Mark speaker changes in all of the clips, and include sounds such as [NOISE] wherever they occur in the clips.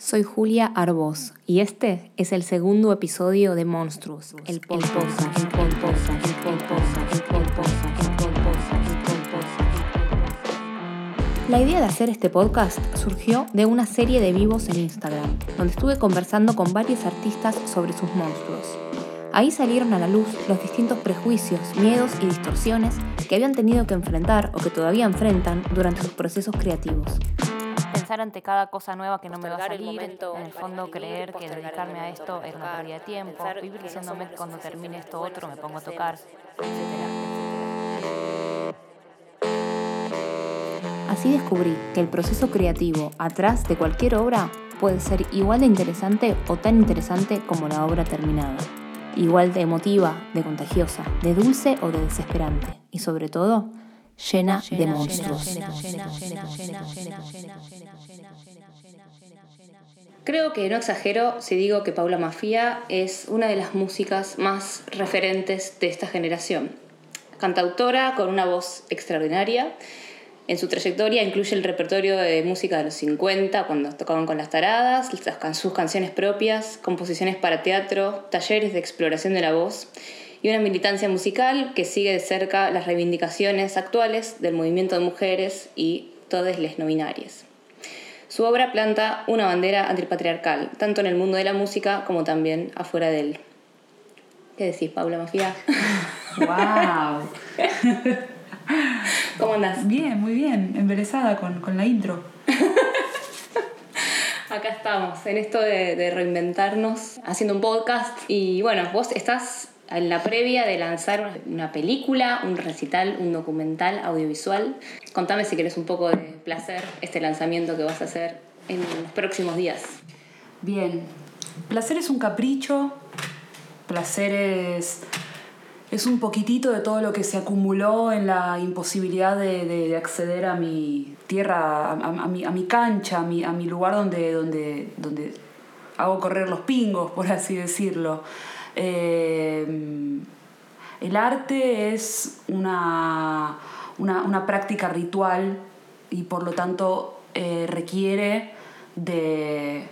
Speaker 1: Soy Julia Arbós y este es el segundo episodio de Monstruos, el el el el el. La idea de hacer este podcast surgió de una serie de vivos en Instagram, donde estuve conversando con varios artistas sobre sus monstruos. Ahí salieron a la luz los distintos prejuicios, miedos y distorsiones que habían tenido que enfrentar o que todavía enfrentan durante sus procesos creativos pensar ante cada cosa nueva que no me va a salir, en el fondo creer que dedicarme a esto es una pérdida de tiempo, vivir diciéndome que cuando termine esto otro me pongo a tocar, etc. Así descubrí que el proceso creativo atrás de cualquier obra puede ser igual de interesante o tan interesante como la obra terminada. Igual de emotiva, de contagiosa, de dulce o de desesperante. Y sobre todo, llena de monstruos. Creo que no exagero si digo que Paula Mafia es una de las músicas más referentes de esta generación. Cantautora con una voz extraordinaria. En su trayectoria incluye el repertorio de música de los 50, cuando tocaban con las taradas, sus canciones propias, composiciones para teatro, talleres de exploración de la voz y una militancia musical que sigue de cerca las reivindicaciones actuales del movimiento de mujeres y todas las no binarias. Su obra planta una bandera antipatriarcal, tanto en el mundo de la música como también afuera de él. ¿Qué decís, Paula Mafia? [LAUGHS]
Speaker 2: ¡Wow! [LAUGHS]
Speaker 1: ¿Cómo andás?
Speaker 2: Bien, muy bien, embelesada con, con la intro. [LAUGHS]
Speaker 1: Acá estamos, en esto de, de, reinventarnos, haciendo un podcast. Y bueno, vos estás en la previa de lanzar una película, un recital, un documental audiovisual. Contame si querés un poco de placer este lanzamiento que vas a hacer en los próximos días.
Speaker 2: Bien, placer es un capricho, placer es, es un poquitito de todo lo que se acumuló en la imposibilidad de, de, acceder a mi tierra, a, a, mi, a mi, cancha, a mi, a mi lugar donde, donde, donde hago correr los pingos, por así decirlo. Eh, el arte es una, una, práctica ritual y por lo tanto eh, requiere de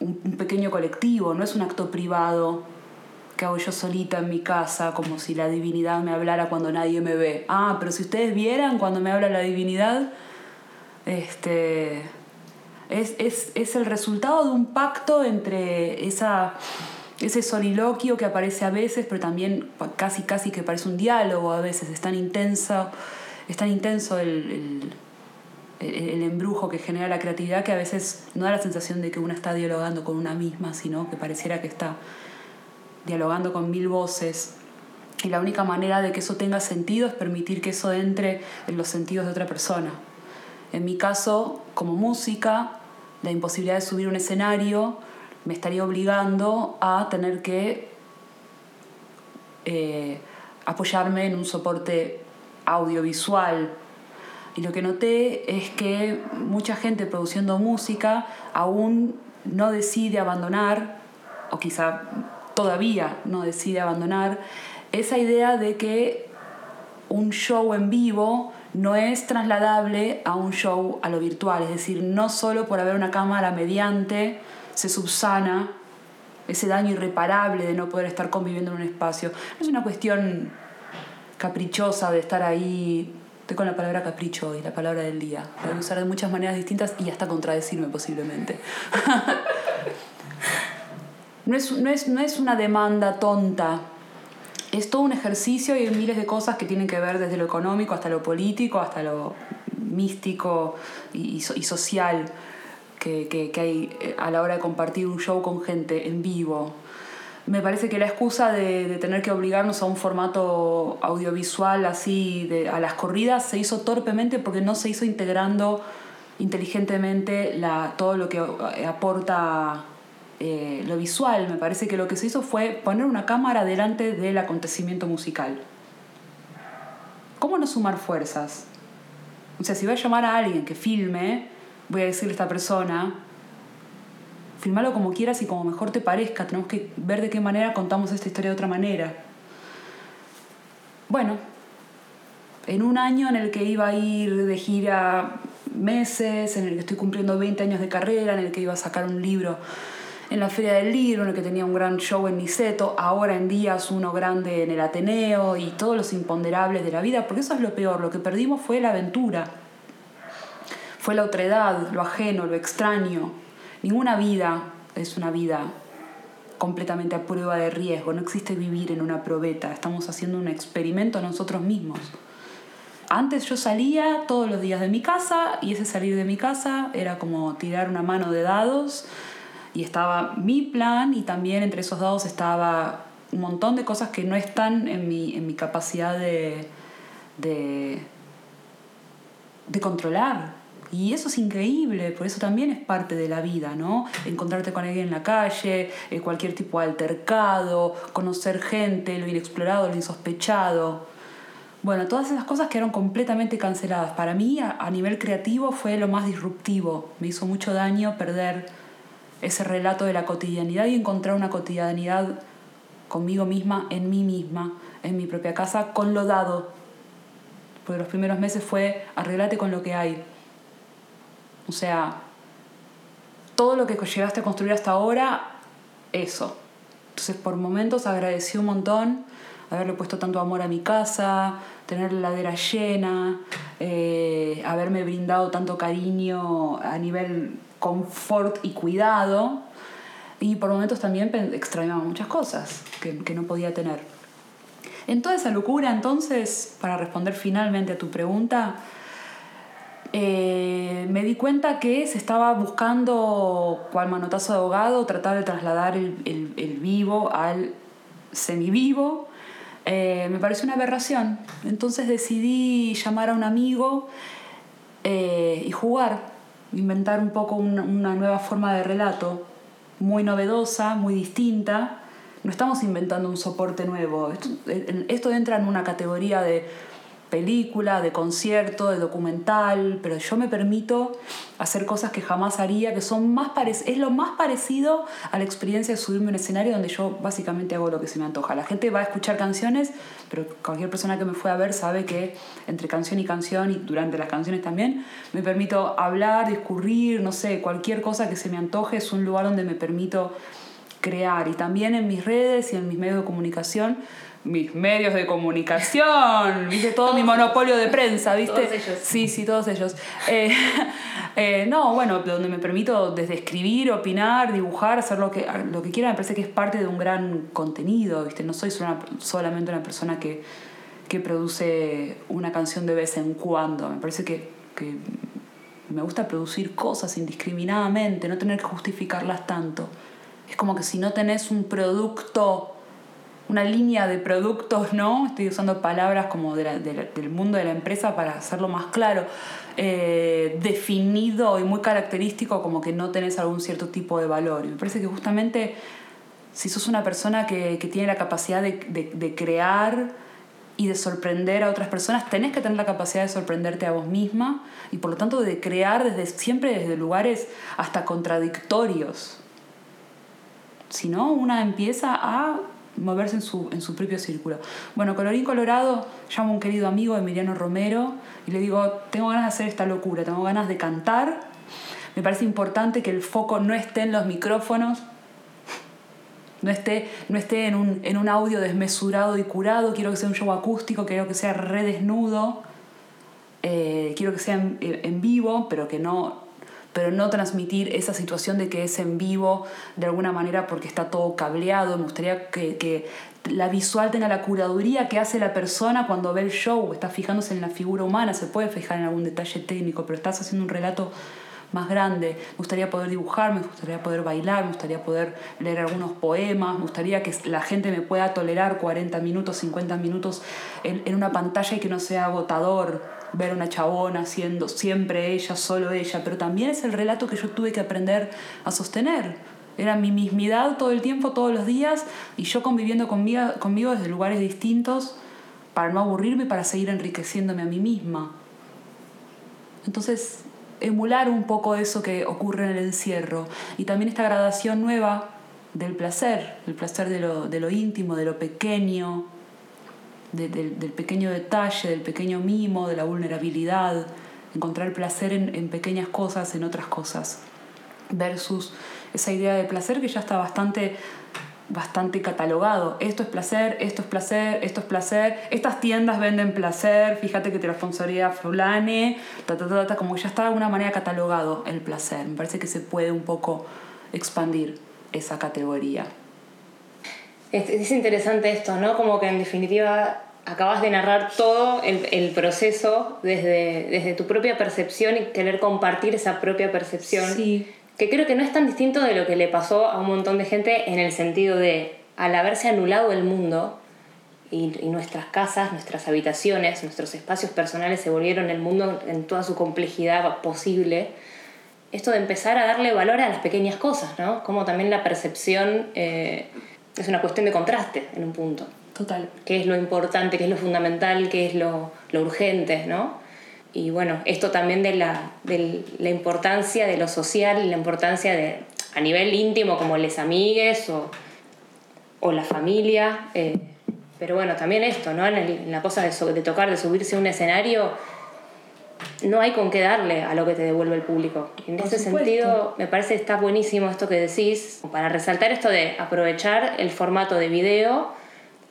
Speaker 2: un, pequeño colectivo, no es un acto privado que hago yo solita en mi casa, como si la divinidad me hablara cuando nadie me ve. Ah, pero si ustedes vieran cuando me habla la divinidad, este, es, es, es el resultado de un pacto entre esa ese soliloquio que aparece a veces, pero también casi casi que parece un diálogo a veces, es tan intenso, es tan intenso el, el, embrujo que genera la creatividad que a veces no da la sensación de que una está dialogando con una misma, sino que pareciera que está dialogando con mil voces. Y la única manera de que eso tenga sentido es permitir que eso entre en los sentidos de otra persona. En mi caso, como música, la imposibilidad de subir un escenario me estaría obligando a tener que eh, apoyarme en un soporte audiovisual. Y lo que noté es que mucha gente produciendo música aún no decide abandonar, o quizá todavía no decide abandonar, esa idea de que un show en vivo no es trasladable a un show a lo virtual, es decir, no solo por haber una cámara mediante se subsana ese daño irreparable de no poder estar conviviendo en un espacio. No es una cuestión caprichosa de estar ahí. Estoy con la palabra capricho y la palabra del día. La voy a usar de muchas maneras distintas y hasta contradecirme posiblemente. [LAUGHS] no, es, no, es, no es una demanda tonta. Es todo un ejercicio y hay miles de cosas que tienen que ver desde lo económico hasta lo político, hasta lo místico y, y social que, hay eh, a la hora de compartir un show con gente en vivo. Me parece que la excusa de, tener que obligarnos a un formato audiovisual así de, a las corridas se hizo torpemente porque no se hizo integrando inteligentemente la, todo lo que eh, aporta eh, lo visual. Me parece que lo que se hizo fue poner una cámara delante del acontecimiento musical. ¿Cómo no sumar fuerzas? O sea, si voy a llamar a alguien que filme, voy a decirle a esta persona, filmalo como quieras y como mejor te parezca, tenemos que ver de qué manera contamos esta historia de otra manera. Bueno, en un año en el que iba a ir de gira meses, en el que estoy cumpliendo 20 años de carrera, en el que iba a sacar un libro en la Feria del Libro, en el que tenía un gran show en Niceto, ahora en día es uno grande en el Ateneo y todos los imponderables de la vida, porque eso es lo peor, lo que perdimos fue la aventura, fue la otredad, lo ajeno, lo extraño. Ninguna vida es una vida completamente a prueba de riesgo, no existe vivir en una probeta, estamos haciendo un experimento nosotros mismos. Antes yo salía todos los días de mi casa y ese salir de mi casa era como tirar una mano de dados y estaba mi plan y también entre esos dados estaba un montón de cosas que no están en mi, en mi capacidad de, de, de controlar. Y eso es increíble, por eso también es parte de la vida, ¿no? Encontrarte con alguien en la calle, eh, cualquier tipo de altercado, conocer gente, lo inexplorado, lo insospechado. Bueno, todas esas cosas quedaron completamente canceladas. Para mí, a, nivel creativo, fue lo más disruptivo. Me hizo mucho daño perder ese relato de la cotidianidad y encontrar una cotidianidad conmigo misma, en mí misma, en mi propia casa, con lo dado. Porque los primeros meses fue arreglate con lo que hay. O sea, todo lo que llegaste a construir hasta ahora, eso. Entonces por momentos agradecí un montón haberle puesto tanto amor a mi casa, tener la heladera llena, eh, haberme brindado tanto cariño a nivel confort y cuidado. Y por momentos también extrañaba muchas cosas que, que no podía tener. En toda esa locura, entonces, para responder finalmente a tu pregunta, eh, me di cuenta que se estaba buscando, cual manotazo de abogado, tratar de trasladar el, el, vivo al semivivo. Eh, me pareció una aberración. Entonces decidí llamar a un amigo eh, y jugar inventar un poco una, nueva forma de relato, muy novedosa, muy distinta. No estamos inventando un soporte nuevo. esto entra en una categoría de película, de concierto, de documental, pero yo me permito hacer cosas que jamás haría, que son más es lo más parecido a la experiencia de subirme a un escenario donde yo básicamente hago lo que se me antoja. La gente va a escuchar canciones, pero cualquier persona que me fue a ver sabe que entre canción y canción y durante las canciones también me permito hablar, discurrir, no sé, cualquier cosa que se me antoje es un lugar donde me permito crear y también en mis redes y en mis medios de comunicación mis medios de comunicación, [LAUGHS] viste todo mi monopolio de prensa, viste.
Speaker 1: Todos ellos.
Speaker 2: Sí, sí, todos ellos. Eh, [LAUGHS] eh, no, bueno, donde me permito desde escribir, opinar, dibujar, hacer lo que, lo que quiera, me parece que es parte de un gran contenido, viste. No soy solamente una persona que, que produce una canción de vez en cuando. Me parece que, que me gusta producir cosas indiscriminadamente, no tener que justificarlas tanto. Es como que si no tenés un producto una línea de productos, ¿no? Estoy usando palabras como del mundo de la empresa para hacerlo más claro, eh, definido y muy característico como que no tenés algún cierto tipo de valor. Y me parece que justamente si sos una persona que, tiene la capacidad de, crear y de sorprender a otras personas, tenés que tener la capacidad de sorprenderte a vos misma y por lo tanto de crear desde, siempre desde lugares hasta contradictorios. Si no, una empieza a moverse en su, en su propio círculo. Bueno, colorín colorado, llamo a un querido amigo, Emiliano Romero, y le digo, tengo ganas de hacer esta locura, tengo ganas de cantar, me parece importante que el foco no esté en los micrófonos, no esté, no esté en, un, en un audio desmesurado y curado, quiero que sea un show acústico, quiero que sea redesnudo, eh, quiero que sea en vivo, pero que no, pero no transmitir esa situación de que es en vivo de alguna manera porque está todo cableado. Me gustaría que, que la visual tenga la curaduría que hace la persona cuando ve el show, está fijándose en la figura humana, se puede fijar en algún detalle técnico, pero estás haciendo un relato más grande. Me gustaría poder dibujar, me gustaría poder bailar, me gustaría poder leer algunos poemas, me gustaría que la gente me pueda tolerar 40 minutos, 50 minutos en, en una pantalla y que no sea agotador ver una chabona siendo siempre ella, solo ella, pero también es el relato que yo tuve que aprender a sostener. Era mi mismidad todo el tiempo, todos los días, y yo conviviendo conmigo, conmigo desde lugares distintos para no aburrirme para seguir enriqueciéndome a mí misma. Entonces, emular un poco eso que ocurre en el encierro y también esta gradación nueva del placer, el placer de lo, de lo íntimo, de lo pequeño, del pequeño detalle, del pequeño mimo, de la vulnerabilidad, encontrar placer en, pequeñas cosas, en otras cosas, versus esa idea de placer que ya está bastante bastante catalogado. Esto es placer, esto es placer, esto es placer. Estas tiendas venden placer, fíjate que te lo sponsoría fulane, ta, ta, ta, ta, como ya está de alguna manera catalogado el placer. Me parece que se puede un poco expandir esa categoría.
Speaker 1: Es, interesante esto, ¿no? Como que en definitiva acabas de narrar todo el, el, proceso desde, desde tu propia percepción y querer compartir esa propia percepción.
Speaker 2: Sí
Speaker 1: que creo que no es tan distinto de lo que le pasó a un montón de gente en el sentido de, al haberse anulado el mundo y, nuestras casas, nuestras habitaciones, nuestros espacios personales se volvieron el mundo en toda su complejidad posible, esto de empezar a darle valor a las pequeñas cosas, ¿no? Como también la percepción eh, es una cuestión de contraste en un punto.
Speaker 2: Total.
Speaker 1: ¿Qué es lo importante, qué es lo fundamental, qué es lo, lo urgente, ¿no? y bueno, esto también de la, de la importancia de lo social y la importancia de, a nivel íntimo, como les amigues o, o la familia. Eh, pero bueno, también esto, ¿no? En, la cosa de, de, tocar, de subirse a un escenario, no hay con qué darle a lo que te devuelve el público. En ese sentido, me parece que está buenísimo esto que decís, para resaltar esto de aprovechar el formato de video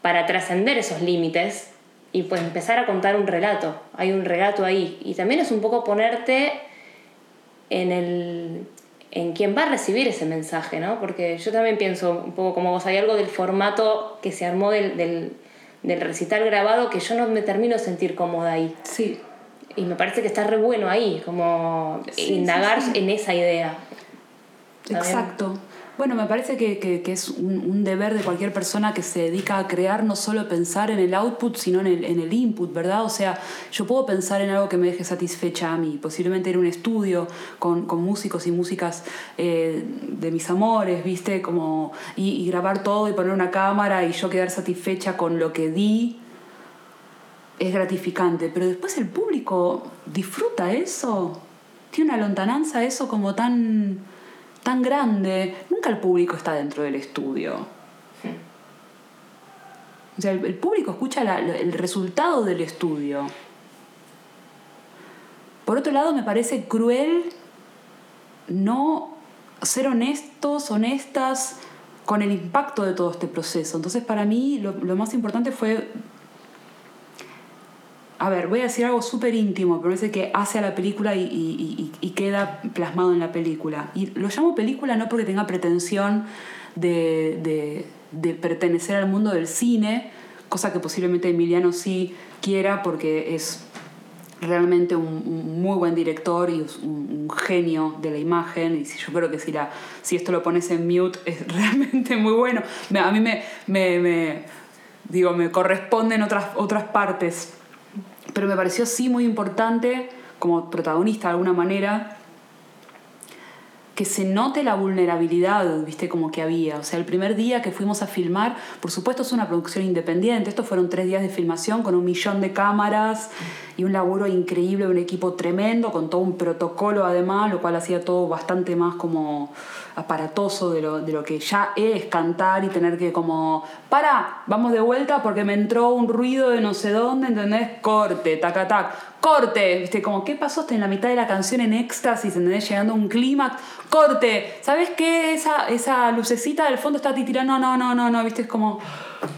Speaker 1: para trascender esos límites y pues empezar a contar un relato. Hay un relato ahí. Y también es un poco ponerte en el en quién va a recibir ese mensaje, ¿no? Porque yo también pienso un poco como vos, hay algo del formato que se armó del, del, del recital grabado que yo no me termino de sentir cómoda ahí.
Speaker 2: Sí.
Speaker 1: Y me parece que está re bueno ahí, como indagar en esa idea.
Speaker 2: Exacto. Bueno, me parece que, es un, deber de cualquier persona que se dedica a crear, no solo pensar en el output, sino en el, en el input, ¿verdad? O sea, yo puedo pensar en algo que me deje satisfecha a mí, posiblemente en un estudio con, músicos y músicas eh, de mis amores, ¿viste? Como, y, y grabar todo y poner una cámara y yo quedar satisfecha con lo que di, es gratificante, pero después el público disfruta eso, tiene una lontananza eso como tan tan grande, nunca el público está dentro del estudio. O sea, el, público escucha el resultado del estudio. Por otro lado, me parece cruel no ser honestos, honestas con el impacto de todo este proceso. Entonces, para mí, lo, lo más importante fue a ver, voy a decir algo súper íntimo, pero es que hace a la película y, queda plasmado en la película. Y lo llamo película no porque tenga pretensión de, pertenecer al mundo del cine, cosa que posiblemente Emiliano sí quiera porque es realmente un, muy buen director y un, genio de la imagen. Y yo creo que si, la, si esto lo pones en mute [LAUGHS] es realmente muy bueno. A mí me, me, digo, me corresponden otras, otras partes pero me pareció sí muy importante, como protagonista de alguna manera, que se note la vulnerabilidad, viste, como que había. O sea, el primer día que fuimos a filmar, por supuesto es una producción independiente, estos fueron tres días de filmación con un millón de cámaras y un laburo increíble, un equipo tremendo, con todo un protocolo además, lo cual hacía todo bastante más como aparatoso de lo, de lo que ya es cantar y tener que como, para, vamos de vuelta porque me entró un ruido de no sé dónde, ¿entendés? Corte, tac, tac, corte, ¿viste? Como, ¿qué pasó? Está en la mitad de la canción en éxtasis, ¿entendés? Llegando a un clímax, corte, ¿sabes qué? Esa, esa lucecita del fondo está titirando, no, no, no, no, ¿viste? Es como...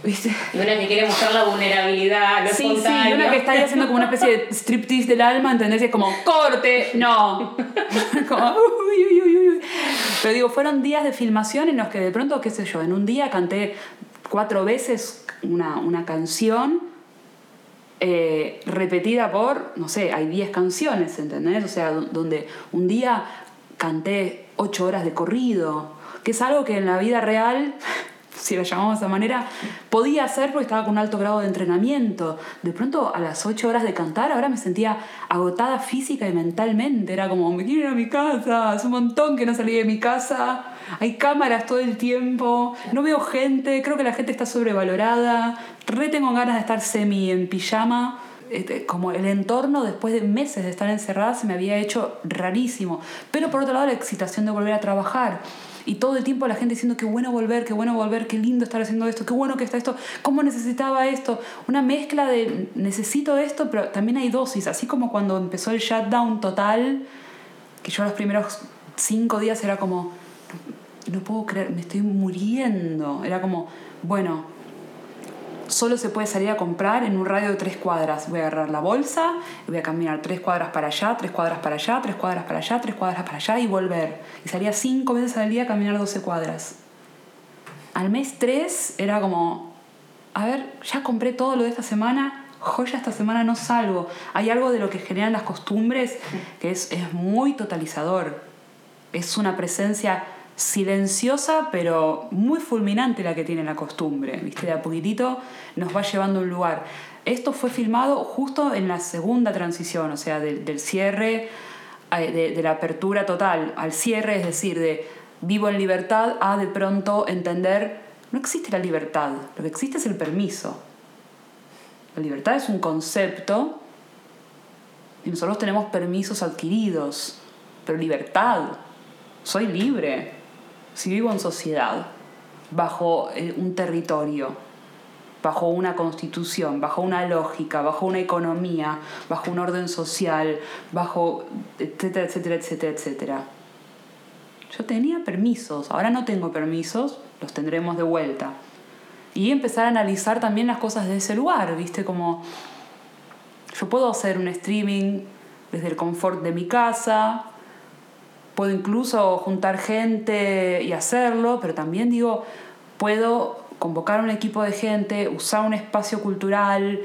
Speaker 2: ¿Viste?
Speaker 1: Y una que quiere mostrar la vulnerabilidad, lo
Speaker 2: Sí, sí, y una que está ahí haciendo como una especie de striptease del alma, ¿entendés? Y es como, corte, no. [LAUGHS] como, uy, uy, uy, uy. Pero digo, fueron días de filmación en los que de pronto, qué sé yo, en un día canté cuatro veces una, una canción eh, repetida por, no sé, hay diez canciones, ¿entendés? O sea, donde un día canté ocho horas de corrido, que es algo que en la vida real si lo llamamos de esa manera, podía hacer porque estaba con un alto grado de entrenamiento. De pronto, a las 8 horas de cantar, ahora me sentía agotada física y mentalmente. Era como, me quiero ir a mi casa, hace un montón que no salí de mi casa, hay cámaras todo el tiempo, no veo gente, creo que la gente está sobrevalorada, re tengo ganas de estar semi en pijama este, como el entorno después de meses de estar encerrada se me había hecho rarísimo. Pero por otro lado la excitación de volver a trabajar. Y todo el tiempo la gente diciendo qué bueno volver, qué bueno volver, qué lindo estar haciendo esto, qué bueno que está esto, cómo necesitaba esto. Una mezcla de necesito esto, pero también hay dosis, así como cuando empezó el shutdown total, que yo los primeros cinco días era como, no puedo creer, me estoy muriendo. Era como, bueno, solo se puede salir a comprar en un radio de tres cuadras. Voy a agarrar la bolsa, voy a caminar tres cuadras para allá, tres cuadras para allá, tres cuadras para allá, tres cuadras para allá y volver. Y salía cinco veces al día a caminar 12 cuadras. Al mes tres era como, a ver, ya compré todo lo de esta semana, joya, esta semana no salgo. Hay algo de lo que generan las costumbres que es, es muy totalizador. Es una presencia silenciosa pero muy fulminante la que tiene la costumbre, ¿viste? De a poquitito nos va llevando a un lugar. Esto fue filmado justo en la segunda transición, o sea, del, cierre, eh, de, de, la apertura total al cierre, es decir, de vivo en libertad a de pronto entender, no existe la libertad, lo que existe es el permiso. La libertad es un concepto y nosotros tenemos permisos adquiridos, pero libertad, soy libre, si vivo en sociedad, bajo eh, un territorio, bajo una constitución, bajo una lógica, bajo una economía, bajo un orden social, bajo etcétera, etcétera, etcétera, etcétera. Yo tenía permisos, ahora no tengo permisos, los tendremos de vuelta. Y empezar a analizar también las cosas de ese lugar, ¿viste? Como yo puedo hacer un streaming desde el confort de mi casa, puedo incluso juntar gente y hacerlo, pero también digo, puedo convocar un equipo de gente, usar un espacio cultural,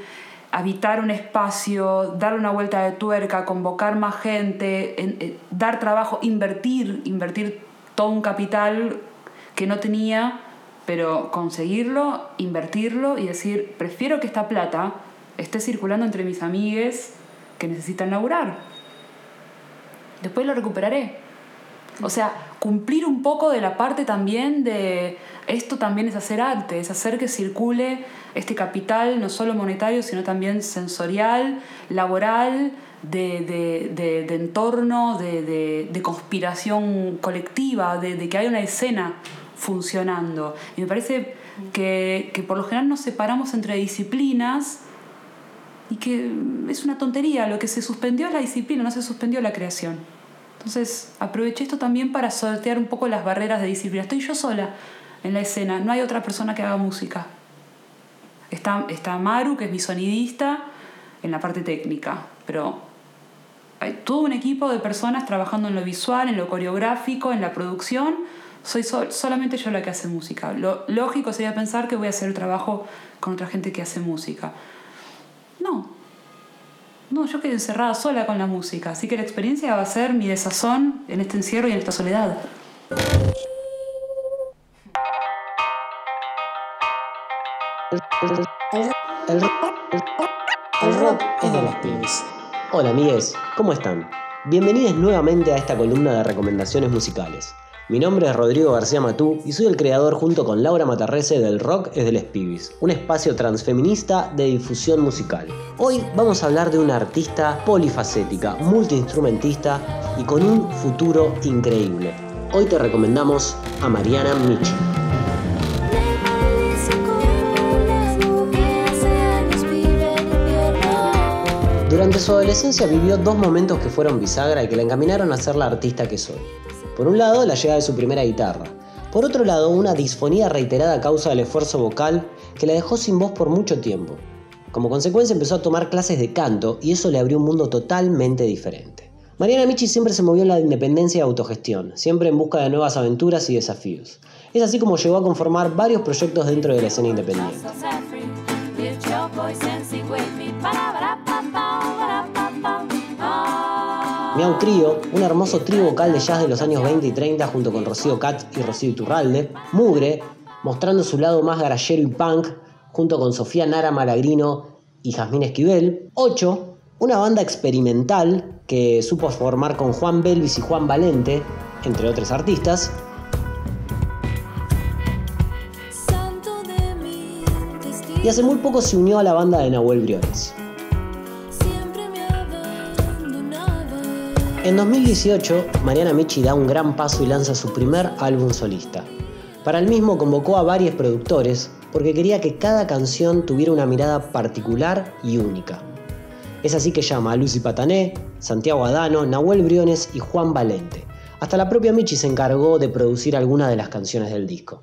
Speaker 2: habitar un espacio, darle una vuelta de tuerca, convocar más gente, eh, dar trabajo, invertir, invertir todo un capital que no tenía, pero conseguirlo, invertirlo y decir, prefiero que esta plata esté circulando entre mis amigues que necesitan laburar. Después lo recuperaré. O sea, cumplir un poco de la parte también de esto también es hacer arte, es hacer que circule este capital no solo monetario, sino también sensorial, laboral, de, entorno, de, conspiración colectiva, de, que hay una escena funcionando. Y me parece que, que por lo general nos separamos entre disciplinas y que es una tontería, lo que se suspendió es la disciplina, no se suspendió la creación. Entonces aproveché esto también para sortear un poco las barreras de disciplina. Estoy yo sola en la escena, no hay otra persona que haga música. Está, está Maru, que es mi sonidista, en la parte técnica, pero hay todo un equipo de personas trabajando en lo visual, en lo coreográfico, en la producción. Soy solamente yo la que hace música. Lo lógico sería pensar que voy a hacer el trabajo con otra gente que hace música. No, no, yo quedé encerrada sola con la música, así que la experiencia va a ser mi desazón en este encierro y en esta soledad.
Speaker 3: El, rock es de los pibes. Hola amigues, ¿cómo están? Bienvenidos nuevamente a esta columna de recomendaciones musicales. Mi nombre es Rodrigo García Matú y soy el creador junto con Laura Matarrese del Rock es de los Pibis, un espacio transfeminista de difusión musical. Hoy vamos a hablar de una artista polifacética, multiinstrumentista y con un futuro increíble. Hoy te recomendamos a Mariana Michi. Durante su adolescencia vivió dos momentos que fueron bisagra y que la encaminaron a ser la artista que soy. Por un lado, la llegada de su primera guitarra. Por otro lado, una disfonía reiterada a causa del esfuerzo vocal que la dejó sin voz por mucho tiempo. Como consecuencia empezó a tomar clases de canto y eso le abrió un mundo totalmente diferente. Mariana Michi siempre se movió en la independencia y autogestión, siempre en busca de nuevas aventuras y desafíos. Es así como llegó a conformar varios proyectos dentro de la escena independiente. Miau Trío, un hermoso trío vocal de jazz de los años 20 y 30 junto con Rocío Katz y Rocío Iturralde. Mugre, mostrando su lado más garallero y punk junto con Sofía Nara Malagrino y Jazmín Esquivel. 8. Una banda experimental que supo formar con Juan Belvis y Juan Valente, entre otros artistas. Y hace muy poco se unió a la banda de Nahuel Briones. En 2018, Mariana Michi da un gran paso y lanza su primer álbum solista. Para el mismo convocó a varios productores porque quería que cada canción tuviera una mirada particular y única. Es así que llama a Lucy Patané, Santiago Adano, Nahuel Briones y Juan Valente. Hasta la propia Michi se encargó de producir algunas de las canciones del disco.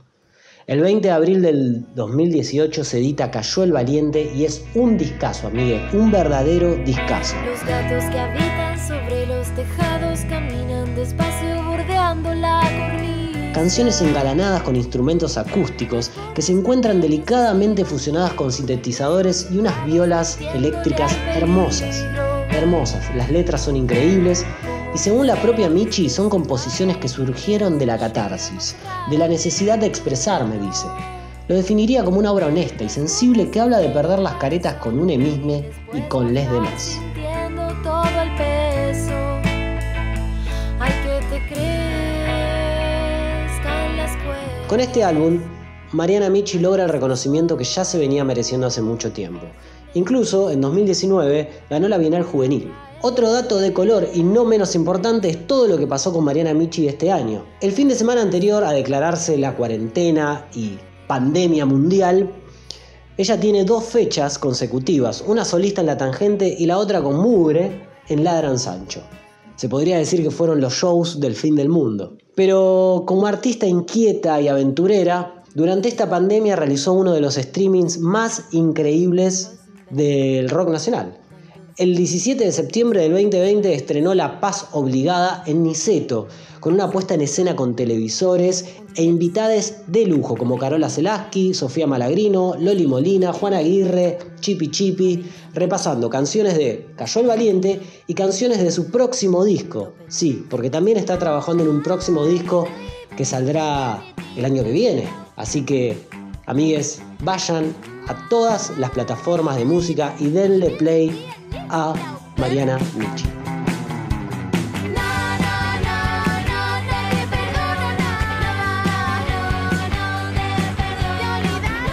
Speaker 3: El 20 de abril del 2018 se edita Cayó el Valiente y es un discazo, amigue, un verdadero discazo.
Speaker 4: Los que habitan sobre los tejados caminan despacio bordeando la cornisa.
Speaker 3: Canciones engalanadas con instrumentos acústicos que se encuentran delicadamente fusionadas con sintetizadores y unas violas eléctricas hermosas. Hermosas, las letras son increíbles y según la propia Michi son composiciones que surgieron de la catarsis, de la necesidad de expresarme, dice. Lo definiría como una obra honesta y sensible que habla de perder las caretas con un emisme y con les demás. Con este álbum, Mariana Michi logra el reconocimiento que ya se venía mereciendo hace mucho tiempo. Incluso en 2019 ganó la Bienal Juvenil. Otro dato de color y no menos importante es todo lo que pasó con Mariana Michi este año. El fin de semana anterior a declararse la cuarentena y pandemia mundial, ella tiene dos fechas consecutivas, una solista en La Tangente y la otra con Mugre en Ladran Sancho. Se podría decir que fueron los shows del fin del mundo. Pero como artista inquieta y aventurera, durante esta pandemia realizó uno de los streamings más increíbles del rock nacional. El 17 de septiembre del 2020 estrenó La Paz Obligada en Niceto, con una puesta en escena con televisores e invitades de lujo como Carola Selaski, Sofía Malagrino, Loli Molina, Juan Aguirre, Chipi Chipi, repasando canciones de Cayó el Valiente y canciones de su próximo disco. Sí, porque también está trabajando en un próximo disco que saldrá el año que viene. Así que, amigues, vayan a todas las plataformas de música y denle play a Mariana Michi.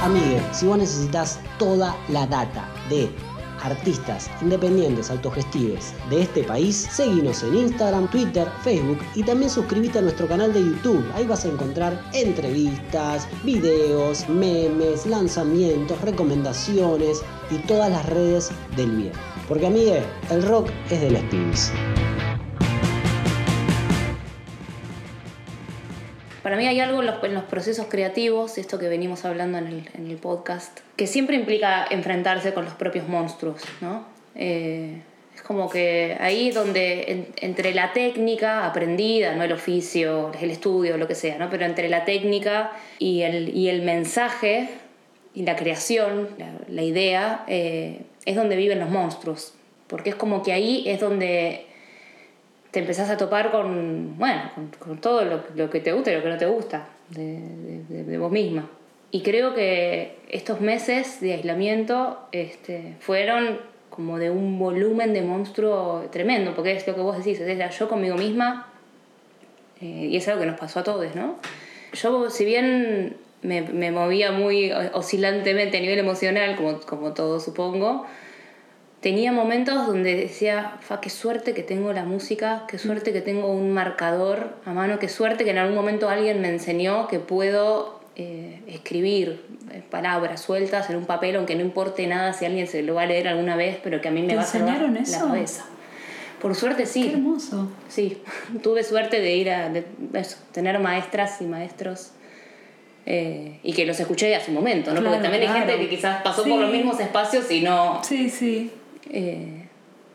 Speaker 3: Amigue, si vos necesitas toda la data de artistas independientes autogestives de este país, seguinos en Instagram, Twitter, Facebook y también suscríbete a nuestro canal de YouTube. Ahí vas a encontrar entrevistas, videos, memes, lanzamientos, recomendaciones y todas las redes del bien. Porque amigue, el rock es de las pibes.
Speaker 1: Para mí hay algo en los, los procesos creativos, esto que venimos hablando en el, podcast, que siempre implica enfrentarse con los propios monstruos, ¿no? Eh, es como que ahí donde en- entre la técnica aprendida, no el oficio, el estudio, lo que sea, ¿no? Pero entre la técnica y el, mensaje y la creación, la, la idea, eh, es donde viven los monstruos. Porque es como que ahí es donde te empezás a topar con, bueno, con, todo lo, lo que te gusta y lo que no te gusta de, de- de- de vos misma. Y creo que estos meses de aislamiento este, fueron como de un volumen de monstruo tremendo, porque es lo que vos decís, es la yo conmigo misma, eh, y es algo que nos pasó a todos, ¿no? Yo, si bien me, me movía muy oscilantemente a nivel emocional, como, como todo supongo, tenía momentos donde decía, fa, qué suerte que tengo la música, qué suerte que tengo un marcador a mano, qué suerte que en algún momento alguien me enseñó que puedo eh, escribir eh, palabras sueltas en un papel, aunque no importe nada si alguien se lo va a leer alguna vez, pero que a mí me
Speaker 2: ¿Te
Speaker 1: va a
Speaker 2: enseñaron
Speaker 1: la
Speaker 2: eso?
Speaker 1: cabeza. Por suerte sí.
Speaker 2: Qué hermoso.
Speaker 1: Sí, [LAUGHS] tuve suerte de ir a de- eso, tener maestras y maestros eh, y que los escuché a su momento, ¿no?
Speaker 2: Claro,
Speaker 1: Porque también hay
Speaker 2: claro.
Speaker 1: gente que quizás pasó
Speaker 2: Sí.
Speaker 1: por los mismos espacios y no.
Speaker 2: Sí, sí.
Speaker 1: eh,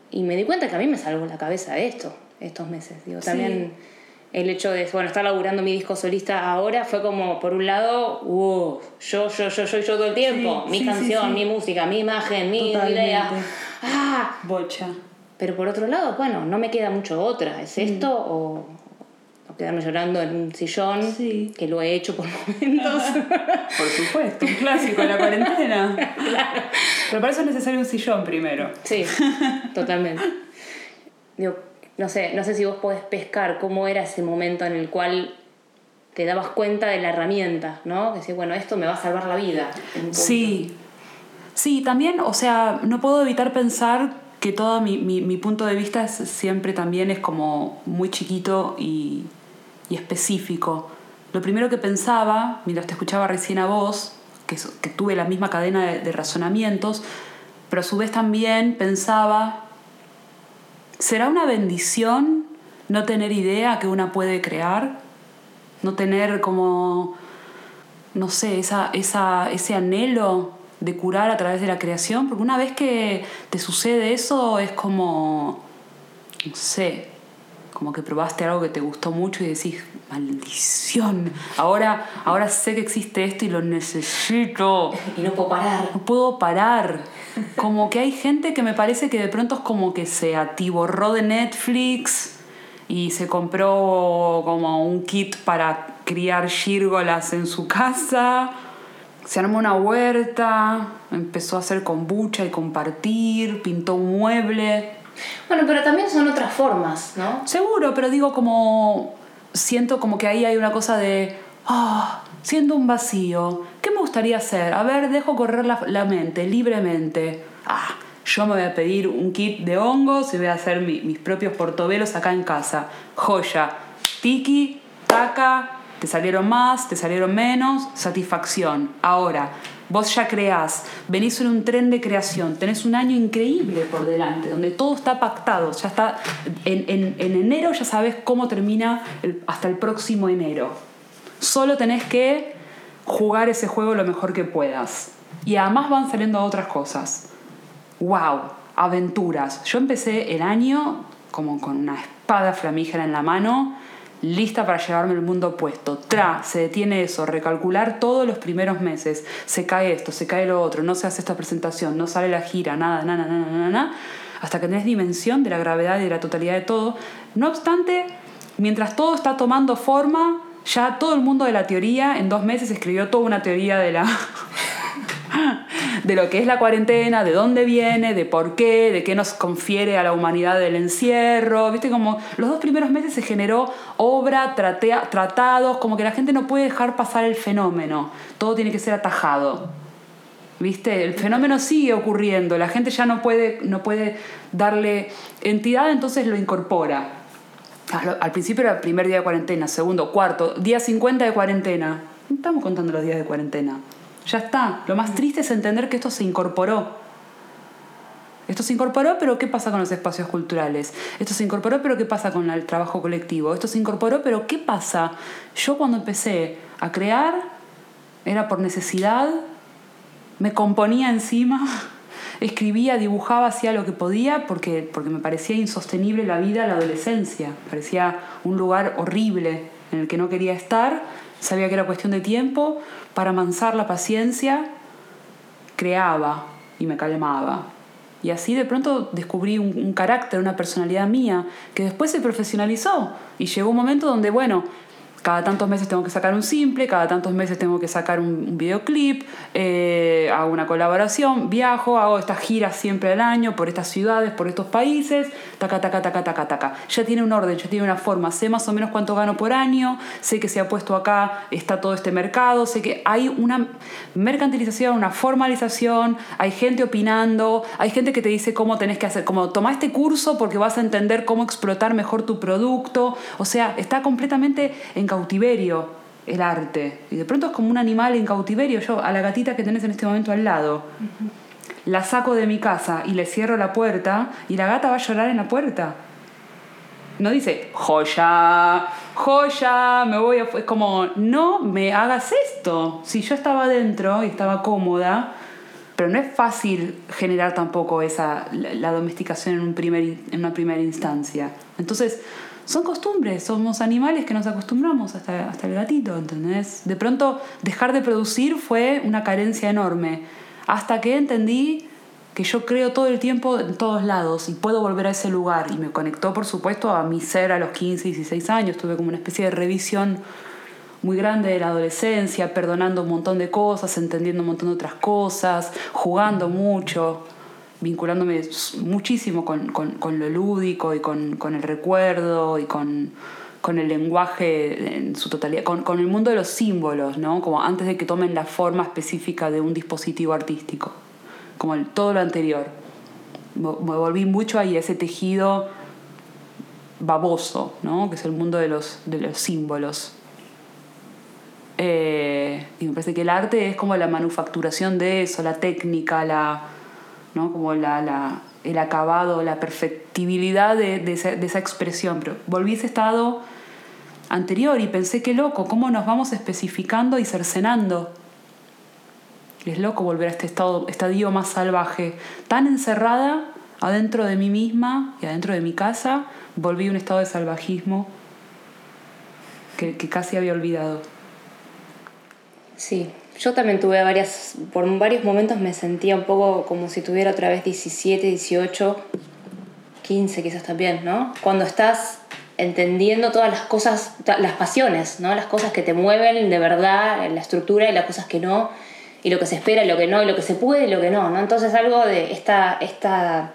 Speaker 1: y me di cuenta que a mí me salvó la cabeza esto, estos meses. Digo,
Speaker 2: Sí.
Speaker 1: también el hecho de bueno, estar laburando mi disco solista ahora fue como, por un lado, wow, yo, yo, yo, yo, yo todo el tiempo,
Speaker 2: Sí,
Speaker 1: mi
Speaker 2: sí, sí,
Speaker 1: canción,
Speaker 2: sí.
Speaker 1: mi música, mi imagen, mi
Speaker 2: Totalmente.
Speaker 1: idea. ¡Ah!
Speaker 2: Bocha.
Speaker 1: Pero por otro lado, bueno, no me queda mucho otra. ¿Es esto o, o quedarme llorando en un sillón?
Speaker 2: Sí.
Speaker 1: Que lo he hecho por [LAUGHS] momentos.
Speaker 2: Por supuesto, un clásico de la cuarentena. [LAUGHS] Pero para eso es necesario un sillón primero.
Speaker 1: sí, [LAUGHS] totalmente. Digo, no sé, no sé si vos podés pescar cómo era ese momento en el cual te dabas cuenta de la herramienta, ¿no? Decir, bueno, esto me va a salvar la vida.
Speaker 2: Sí. Sí, también, o sea, no puedo evitar pensar que todo mi, mi- mi punto de vista es- siempre también es como muy chiquito y, y específico. Lo primero que pensaba, mientras te escuchaba recién a vos, que, que tuve la misma cadena de, de razonamientos, pero a su vez también pensaba, ¿será una bendición no tener idea que una puede crear? No tener como, no sé, esa, esa, ese anhelo de curar a través de la creación, porque una vez que te sucede eso es como, no sé, como que probaste algo que te gustó mucho y decís, maldición, ahora, ahora sé que existe esto y lo necesito. [LAUGHS]
Speaker 1: Y no puedo parar.
Speaker 2: No puedo parar. Como que hay gente que me parece que de pronto es como que se atiborró de Netflix y se compró como un kit para criar gírgolas en su casa. Se armó una huerta, empezó a hacer kombucha y compartir, pintó un mueble.
Speaker 1: Bueno, pero también son otras formas, ¿no?
Speaker 2: Seguro, pero digo como. Siento como que ahí hay una cosa de. Ah, siento un vacío. ¿Qué me gustaría hacer? A ver, dejo correr la, la mente libremente. Ah, yo me voy a pedir un kit de hongos y voy a hacer mi- mis propios portobelos acá en casa. Joya. Tiki, taca, te salieron más, te salieron menos, satisfacción. Ahora, vos ya creás, venís en un tren de creación, tenés un año increíble por delante, donde todo está pactado, ya está, en, en- en enero ya sabes cómo termina hasta el próximo enero. Solo tenés que jugar ese juego lo mejor que puedas. Y además van saliendo otras cosas. ¡Wow! Aventuras. Yo empecé el año como con una espada flamígera en la mano, lista para llevarme el mundo opuesto. Tra, se detiene eso, recalcular todos los primeros meses. Se cae esto, se cae lo otro, no se hace esta presentación, no sale la gira, nada, nada, nada, nada, nada, hasta que tenés dimensión de la gravedad y de la totalidad de todo. No obstante, mientras todo está tomando forma, ya todo el mundo de la teoría en dos meses escribió toda una teoría de la de lo que es la cuarentena, de dónde viene, de por qué, de qué nos confiere a la humanidad del encierro. Viste, como los dos primeros meses se generó obra, tratados, como que la gente no puede dejar pasar el fenómeno. Todo tiene que ser atajado. ¿Viste? El fenómeno sigue ocurriendo, la gente ya no puede, no puede darle entidad, entonces lo incorpora. Al, principio era el primer día de cuarentena, segundo, cuarto, día 50 de cuarentena. Estamos contando los días de cuarentena. Ya está. Lo más triste es entender que esto se incorporó. Esto se incorporó, pero ¿qué pasa con los espacios culturales? Esto se incorporó, pero ¿qué pasa con el trabajo colectivo? Esto se incorporó, pero ¿qué pasa? Yo cuando empecé a crear, era por necesidad, me componía encima, [LAUGHS] escribía, dibujaba, hacía lo que podía porque, porque me parecía insostenible la vida, la adolescencia. Parecía un lugar horrible en el que no quería estar. Sabía que era cuestión de tiempo. Para amansar la paciencia, creaba y me calmaba. Y así de pronto descubrí un, un carácter, una personalidad mía, que después se profesionalizó. Y llegó un momento donde, bueno, cada tantos meses tengo que sacar un simple, cada tantos meses tengo que sacar un, videoclip, eh, hago una colaboración, viajo, hago estas giras siempre al año por estas ciudades, por estos países, taca, taca, taca, taca, taca. Ya tiene un orden, ya tiene una forma, sé más o menos cuánto gano por año, sé que se ha puesto acá, está todo este mercado, sé que hay una mercantilización, una formalización, hay gente opinando, hay gente que te dice cómo tenés que hacer, como toma este curso porque vas a entender cómo explotar mejor tu producto, o sea, está completamente en cautiverio el arte. Y de pronto es como un animal en cautiverio. Yo, a la gatita que tenés en este momento al lado, la saco de mi casa y le cierro la puerta y la gata va a llorar en la puerta. No dice, joya, joya, me voy a... Es como, no me hagas esto. Si yo estaba adentro y estaba cómoda, pero no es fácil generar tampoco esa, la, la domesticación en, un primer, in- en una primera instancia. Entonces, son costumbres, somos animales que nos acostumbramos hasta, hasta el gatito, ¿entendés? De pronto, dejar de producir fue una carencia enorme. Hasta que entendí que yo creo todo el tiempo en todos lados y puedo volver a ese lugar. Y me conectó, por supuesto, a mi ser a los 15, 16 años. Tuve como una especie de revisión muy grande de la adolescencia, perdonando un montón de cosas, entendiendo un montón de otras cosas, jugando mucho, vinculándome muchísimo con, con- con lo lúdico y con, con el recuerdo y con, con el lenguaje en su totalidad, con, con el mundo de los símbolos, ¿no? Como antes de que tomen la forma específica de un dispositivo artístico, como todo lo anterior. me me volví mucho ahí, a ese tejido baboso, ¿no? que es el mundo de los, de los símbolos. Eh, y me parece que el arte es como la manufacturación de eso, la técnica, la, ¿no? como la, la- el acabado, la perfectibilidad de, de esa, de esa expresión. Pero volví a ese estado anterior y pensé, qué loco, cómo nos vamos especificando y cercenando. Es loco volver a este estado, estadio más salvaje. Tan encerrada adentro de mí misma y adentro de mi casa, volví a un estado de salvajismo que, que casi había olvidado.
Speaker 1: Sí, yo también tuve varias, por varios momentos me sentía un poco como si tuviera otra vez 17, 18, 15 quizás también, ¿no? Cuando estás entendiendo todas las cosas, las pasiones, ¿no? Las cosas que te mueven de verdad, la estructura y las cosas que no, y lo que se espera y lo que no, y lo que se puede y lo que no, ¿no? Entonces algo de esta, esta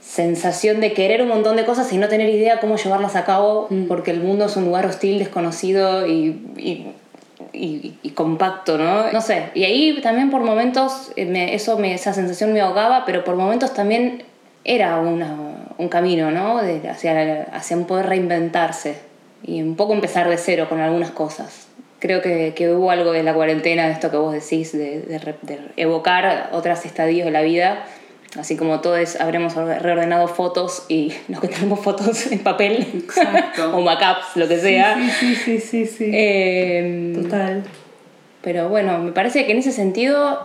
Speaker 1: sensación de querer un montón de cosas y no tener idea cómo llevarlas a cabo, porque el mundo es un lugar hostil, desconocido y, y, y- y compacto, ¿no? No sé, y ahí también por momentos eh, me- eso me, esa sensación me ahogaba, pero por momentos también era una, un camino, ¿no? De- hacia, hacia un poder reinventarse y un poco empezar de cero con algunas cosas. Creo que, que hubo algo de la cuarentena, de esto que vos decís, de, de de evocar otros estadios de la vida Así como todos habremos reordenado fotos y [LAUGHS] los que tenemos fotos en papel
Speaker 2: Exacto. [LAUGHS]
Speaker 1: o backups, lo que sea.
Speaker 2: Sí, sí, sí, sí.
Speaker 1: Eh,
Speaker 2: Total.
Speaker 1: pero bueno, me parece que en ese sentido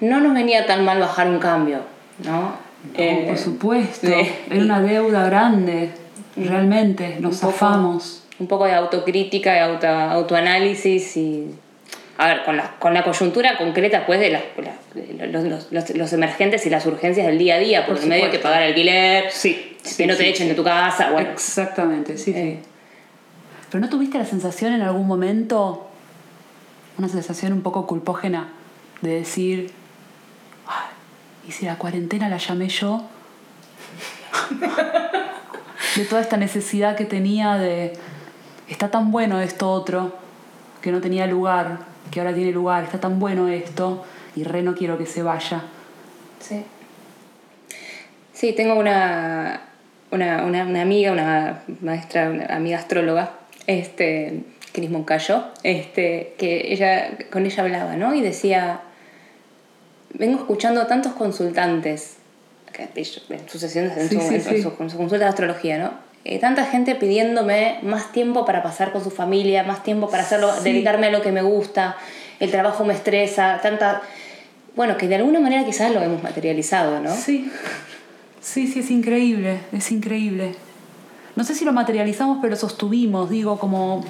Speaker 1: no nos venía tan mal bajar un cambio, ¿no? Eh,
Speaker 2: por supuesto.
Speaker 1: de-
Speaker 2: Era una deuda grande. Realmente. Nos
Speaker 1: un poco-
Speaker 2: zafamos.
Speaker 1: Un poco de autocrítica, de auto, autoanálisis y. A ver, con la, con la coyuntura concreta, pues, de, las- de los, los- los- los emergentes y las urgencias del día a día, porque
Speaker 2: Por
Speaker 1: medio hay que pagar alquiler,
Speaker 2: Sí,
Speaker 1: que
Speaker 2: sí,
Speaker 1: no te
Speaker 2: sí,
Speaker 1: echen de tu casa, bueno.
Speaker 2: Exactamente, sí,
Speaker 1: Eh.
Speaker 2: sí. Pero ¿no tuviste la sensación en algún momento, una sensación un poco culpógena, de decir, "Ay, ¿y si la cuarentena la llamé yo? [LAUGHS] de toda esta necesidad que tenía de, está tan bueno esto otro, que no tenía lugar, que ahora tiene lugar, está tan bueno esto, y re no quiero que se vaya.
Speaker 1: Sí. Sí, tengo una, una, una, una amiga, una maestra, una amiga astróloga, este, Cris Moncayo, este, que ella, con ella hablaba, ¿no? Y decía, vengo escuchando tantos consultantes, que en sus sesiones, en, su,
Speaker 2: sí,
Speaker 1: en
Speaker 2: sí.
Speaker 1: su- con su consulta de astrología, ¿no? Eh, tanta gente pidiéndome más tiempo para pasar con su familia, más tiempo para hacerlo,
Speaker 2: Sí.
Speaker 1: dedicarme a lo que me gusta, el trabajo me estresa, tanta... Bueno, que de alguna manera quizás lo hemos materializado, ¿no?
Speaker 2: Sí, sí, sí, es increíble, es increíble. No sé si lo materializamos, pero sostuvimos, digo, como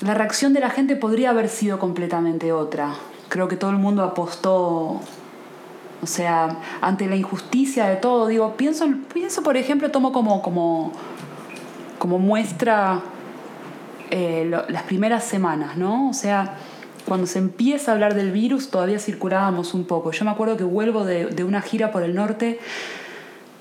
Speaker 2: la reacción de la gente podría haber sido completamente otra. Creo que todo el mundo apostó, o sea, ante la injusticia de todo, digo, pienso, pienso por ejemplo, tomo como, como, como muestra eh, las primeras semanas, ¿no? O sea, cuando se empieza a hablar del virus todavía circulábamos un poco. Yo me acuerdo que vuelvo de, de una gira por el norte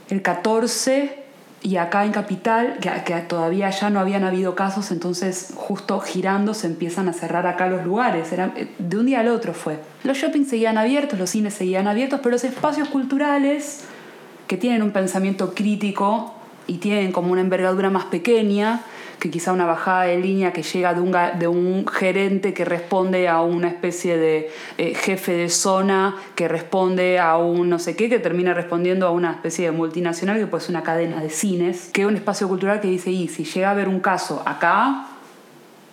Speaker 2: el 14 y acá en Capital, que, que todavía ya no habían habido casos, entonces justo girando se empiezan a cerrar acá los lugares. Era, eh, de un día al otro fue. Los shoppings seguían abiertos, los cines seguían abiertos, pero los espacios culturales que tienen un pensamiento crítico y tienen como una envergadura más pequeña, que quizá una bajada de línea que llega de un, de un gerente que responde a una especie de eh, jefe de zona, que responde a un no sé qué, que termina respondiendo a una especie de multinacional que puede ser una cadena de cines, que es un espacio cultural que dice, y si llega a haber un caso acá,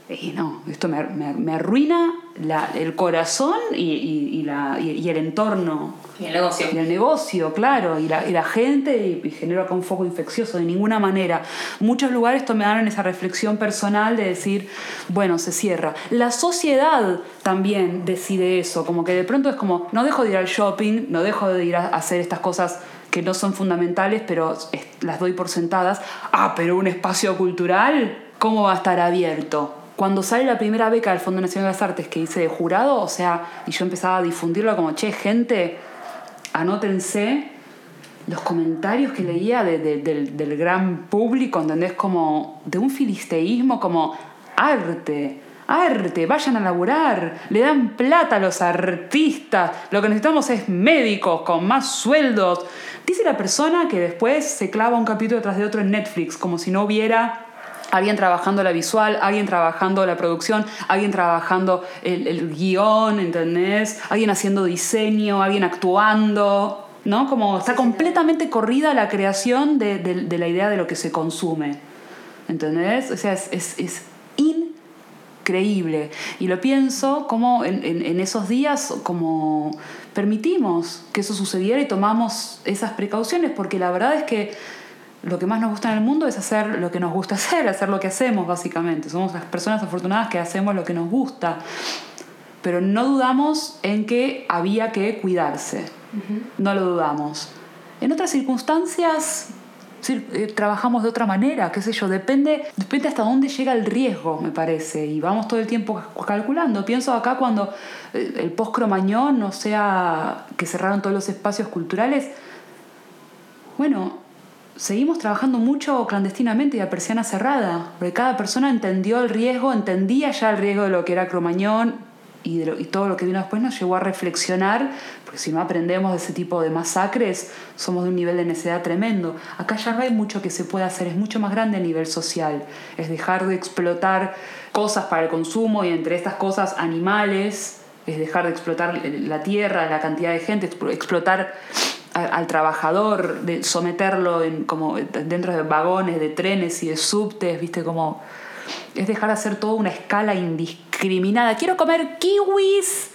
Speaker 2: y no, esto me, me- me arruina la- el corazón y, y- y la, y- el entorno
Speaker 1: Y el negocio.
Speaker 2: y el negocio, claro, y la, y la gente, y, genera acá un foco infeccioso, de ninguna manera. Muchos lugares tomaron esa reflexión personal de decir, bueno, se cierra. La sociedad también decide eso, como que de pronto es como, no dejo de ir al shopping, no dejo de ir a hacer estas cosas que no son fundamentales, pero las doy por sentadas. Ah, pero un espacio cultural, ¿cómo va a estar abierto? Cuando sale la primera beca del Fondo Nacional de las Artes que hice de jurado, o sea, y yo empezaba a difundirlo como, che, gente, anótense los comentarios que leía de- de- del, del gran público, ¿entendés? Como de un filisteísmo, como arte, arte, vayan a laburar, le dan plata a los artistas, lo que necesitamos es médicos con más sueldos. Dice la persona que después se clava un capítulo tras de otro en Netflix, como si no hubiera alguien trabajando la visual, alguien trabajando la producción, alguien trabajando el, el guion, ¿entendés? Alguien haciendo diseño, alguien actuando, ¿no? Como está completamente corrida la creación de, de- de la idea de lo que se consume, ¿entendés? O sea, es, es, es increíble. Y lo pienso como en, en- en esos días, como permitimos que eso sucediera y tomamos esas precauciones, porque la verdad es que lo que más nos gusta en el mundo es hacer lo que nos gusta [LAUGHS] hacer, hacer lo que hacemos básicamente. Somos las personas afortunadas que hacemos lo que nos gusta. Pero no dudamos en que había que cuidarse. No lo dudamos. En otras circunstancias eh, trabajamos de otra manera, qué sé yo, depende, depende hasta dónde llega el riesgo, me parece, y vamos todo el tiempo calculando. Pienso acá cuando eh, el post-cromañón, o sea, que cerraron todos los espacios culturales, bueno, seguimos trabajando mucho clandestinamente y a persiana cerrada, porque cada persona entendió el riesgo, entendía ya el riesgo de lo que era Cromañón y, de lo- y todo lo que vino después nos llevó a reflexionar, porque si no aprendemos de ese tipo de masacres, somos de un nivel de necesidad tremendo. Acá ya no hay mucho que se pueda hacer, es mucho más grande a nivel social, es dejar de explotar cosas para el consumo y entre estas cosas animales, es dejar de explotar la tierra, la cantidad de gente, explo- explotar a- al trabajador, de someterlo en, como dentro de vagones, de trenes y de subtes, viste, como es dejar de hacer toda una escala indiscriminada. Quiero comer kiwis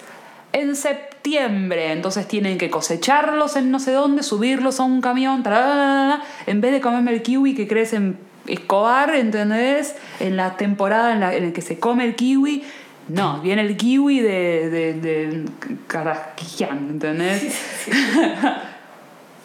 Speaker 2: en septiembre, entonces tienen que cosecharlos en no sé dónde, subirlos a un camión, tararara, en vez de comerme el kiwi que crece en Escobar, ¿entendés? En la temporada en la, en la que se come el kiwi. No, viene el kiwi de, de, de ¿entendés? [LAUGHS]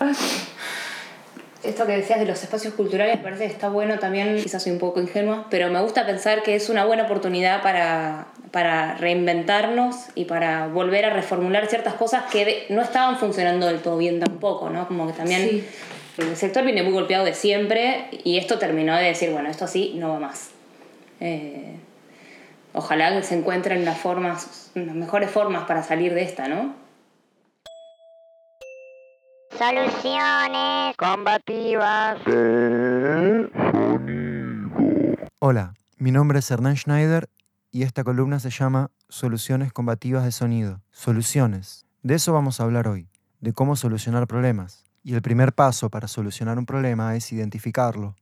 Speaker 2: [LAUGHS]
Speaker 1: Esto que decías de los espacios culturales parece que está bueno también, quizás soy un poco ingenua, pero me gusta pensar que es una buena oportunidad para, para reinventarnos y para volver a reformular ciertas cosas que de- no estaban funcionando del todo bien tampoco, ¿no? Como que también
Speaker 2: Sí.
Speaker 1: el sector viene muy golpeado de siempre y esto terminó de decir, bueno, esto así no va más. Eh, ojalá que se encuentren las formas, las mejores formas para salir de esta, ¿no?
Speaker 4: Soluciones combativas.
Speaker 5: Hola, mi nombre es Hernán Schneider y esta columna se llama Soluciones combativas de sonido. Soluciones. De eso vamos a hablar hoy, de cómo solucionar problemas. Y el primer paso para solucionar un problema es identificarlo.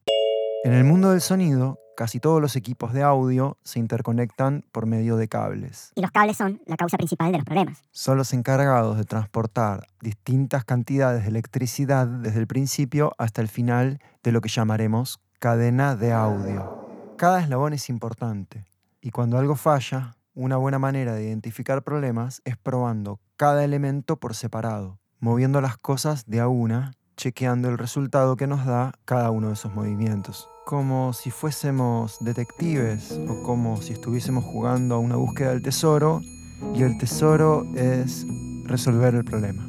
Speaker 5: En el mundo del sonido, casi todos los equipos de audio se interconectan por medio de cables.
Speaker 6: Y los cables son la causa principal de los problemas.
Speaker 5: Son los encargados de transportar distintas cantidades de electricidad desde el principio hasta el final de lo que llamaremos cadena de audio. Cada eslabón es importante y cuando algo falla, una buena manera de identificar problemas es probando cada elemento por separado, moviendo las cosas de a una, chequeando el resultado que nos da cada uno de esos movimientos. Como si fuésemos detectives o como si estuviésemos jugando a una búsqueda del tesoro y el tesoro es resolver el problema.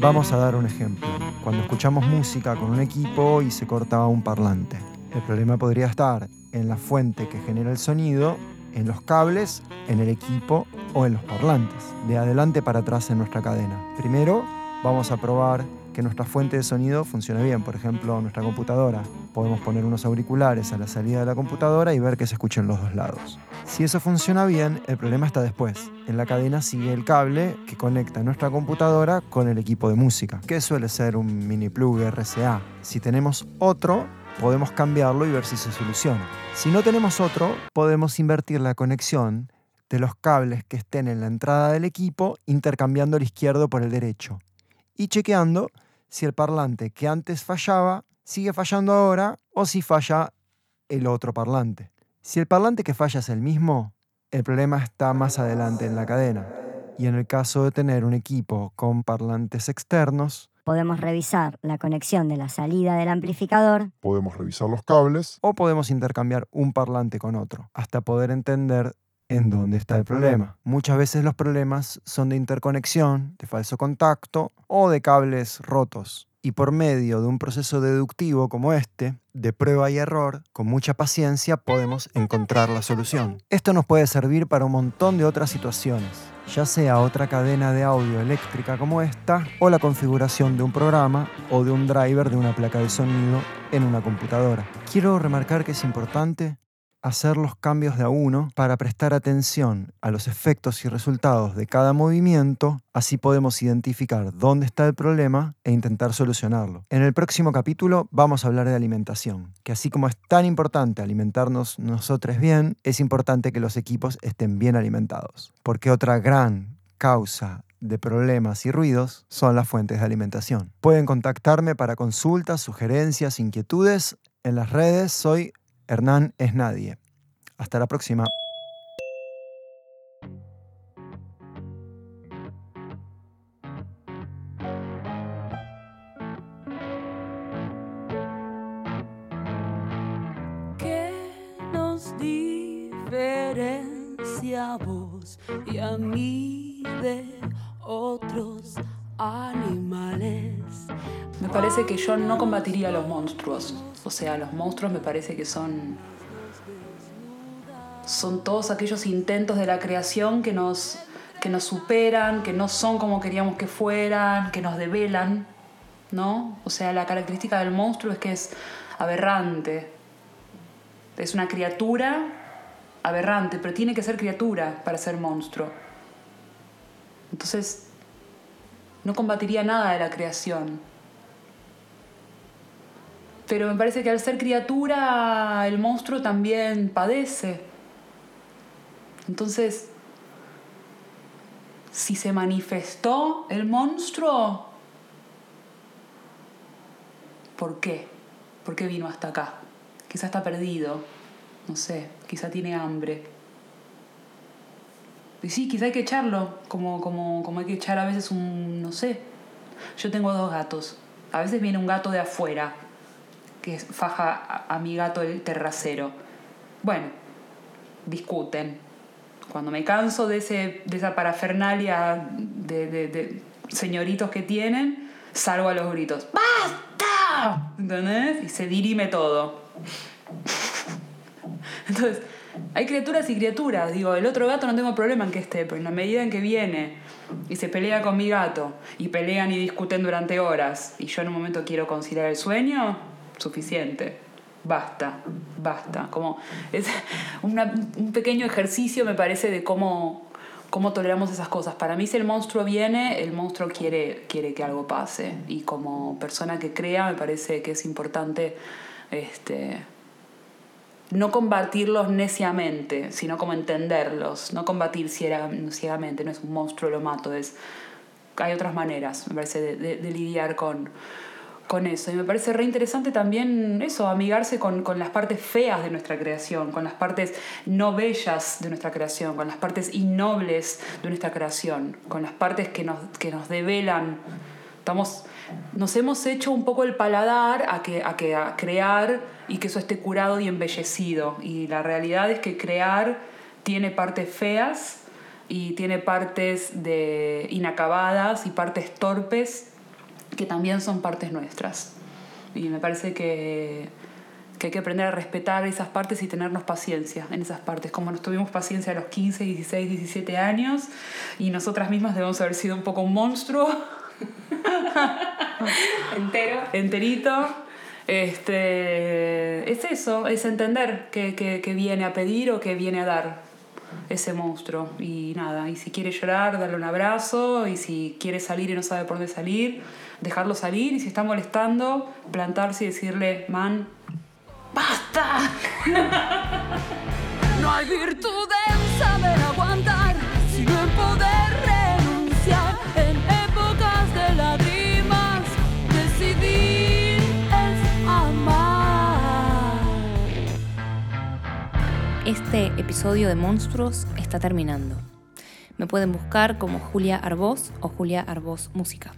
Speaker 5: Vamos a dar un ejemplo. Cuando escuchamos música con un equipo y se corta un parlante. El problema podría estar en la fuente que genera el sonido, en los cables, en el equipo o en los parlantes. De adelante para atrás en nuestra cadena. Primero, vamos a probar que nuestra fuente de sonido funcione bien. Por ejemplo, nuestra computadora. Podemos poner unos auriculares a la salida de la computadora y ver que se escuchen los dos lados. Si eso funciona bien, el problema está después. En la cadena sigue el cable que conecta nuestra computadora con el equipo de música, que suele ser un mini plug RCA. Si tenemos otro, podemos cambiarlo y ver si se soluciona. Si no tenemos otro, podemos invertir la conexión de los cables que estén en la entrada del equipo, intercambiando el izquierdo por el derecho y chequeando si el parlante que antes fallaba sigue fallando ahora o si falla el otro parlante. Si el parlante que falla es el mismo, el problema está más adelante en la cadena. Y en el caso de tener un equipo con parlantes externos,
Speaker 6: Podemos revisar la conexión de la salida del amplificador
Speaker 7: Podemos revisar los cables
Speaker 5: o podemos intercambiar un parlante con otro, hasta poder entender en dónde está el problema. Muchas veces los problemas son de interconexión, de falso contacto o de cables rotos. y por medio de un proceso deductivo como este, de prueba y error, con mucha paciencia podemos encontrar la solución. Esto nos puede servir para un montón de otras situaciones, ya sea otra cadena de audio eléctrica como esta, o la configuración de un programa o de un driver de una placa de sonido en una computadora. Quiero remarcar que es importante hacer los cambios de a uno para prestar atención a los efectos y resultados de cada movimiento, así podemos identificar dónde está el problema e intentar solucionarlo. En el próximo capítulo vamos a hablar de alimentación, que así como es tan importante alimentarnos nosotros bien, es importante que los equipos estén bien alimentados, porque otra gran causa de problemas y ruidos son las fuentes de alimentación. Pueden contactarme para consultas, sugerencias, inquietudes. En las redes soy Hernán es nadie. Hasta la próxima.
Speaker 2: Que yo no combatiría a los monstruos. O sea, los monstruos me parece que son. Son todos aquellos intentos de la creación que nos, que nos superan, que no son como queríamos que fueran, que nos develan, ¿no? O sea, la característica del monstruo es que es aberrante. Es una criatura aberrante, pero tiene que ser criatura para ser monstruo. Entonces, no combatiría nada de la creación. Pero me parece que al ser criatura, el monstruo también padece. Entonces, si se manifestó el monstruo, ¿por qué? ¿Por qué vino hasta acá? Quizá está perdido, no sé, quizá tiene hambre. Y sí, quizá hay que echarlo, como, como, como hay que echar a veces un, no sé. Yo tengo dos gatos. A veces viene un gato de afuera, que faja a, mi gato el terracero. Bueno, discuten. Cuando me canso de, ese, de esa parafernalia de, de, de señoritos que tienen, salgo a los gritos. ¡Basta! ¿Entendés? Y se dirime todo. [LAUGHS] Entonces, hay criaturas y criaturas. Digo, el otro gato no tengo problema en que esté, pero en la medida en que viene y se pelea con mi gato, y pelean y discuten durante horas, y yo en un momento quiero conciliar el sueño, suficiente. Basta, basta. Como es un pequeño ejercicio, me parece, de cómo, cómo toleramos esas cosas. Para mí, si el monstruo viene, el monstruo quiere, quiere que algo pase. Y como persona que crea, me parece que es importante este, no combatirlos neciamente, sino como entenderlos, no combatir ciega- ciegamente, no es un monstruo, lo mato, es, hay otras maneras, me parece, de- de lidiar con, con eso. Y me parece re interesante también eso, amigarse con, con las partes feas de nuestra creación, con las partes no bellas de nuestra creación, con las partes innobles de nuestra creación, con las partes que nos, que nos develan. Estamos, nos hemos hecho un poco el paladar a, que, a, que, a crear y que eso esté curado y embellecido. Y la realidad es que crear tiene partes feas y tiene partes de inacabadas y partes torpes que también son partes nuestras. Y me parece que, que hay que aprender a respetar esas partes y tenernos paciencia en esas partes, como nos tuvimos paciencia a los 15, 16, 17 años y nosotras mismas debemos haber sido un poco un monstruo. [LAUGHS] Entero. Enterito. Este, es eso, es entender que, que, que viene a pedir o que viene a dar ese monstruo. Y nada, y si quiere llorar, darle un abrazo, y si quiere salir y no sabe por dónde salir, dejarlo salir, y si está molestando, plantarse y decirle, man, ¡basta! [LAUGHS]
Speaker 4: No hay virtud en saber
Speaker 1: Este episodio de Monstruos está terminando. Me pueden buscar como Julia Arbós o Julia Arbós Música.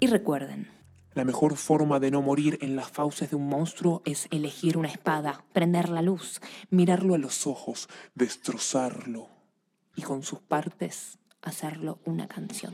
Speaker 1: Y recuerden,
Speaker 8: La mejor forma de no morir en las fauces de un monstruo es
Speaker 1: elegir una espada, prender la luz
Speaker 8: mirarlo a los ojos, destrozarlo.
Speaker 1: y con sus partes hacerlo una canción.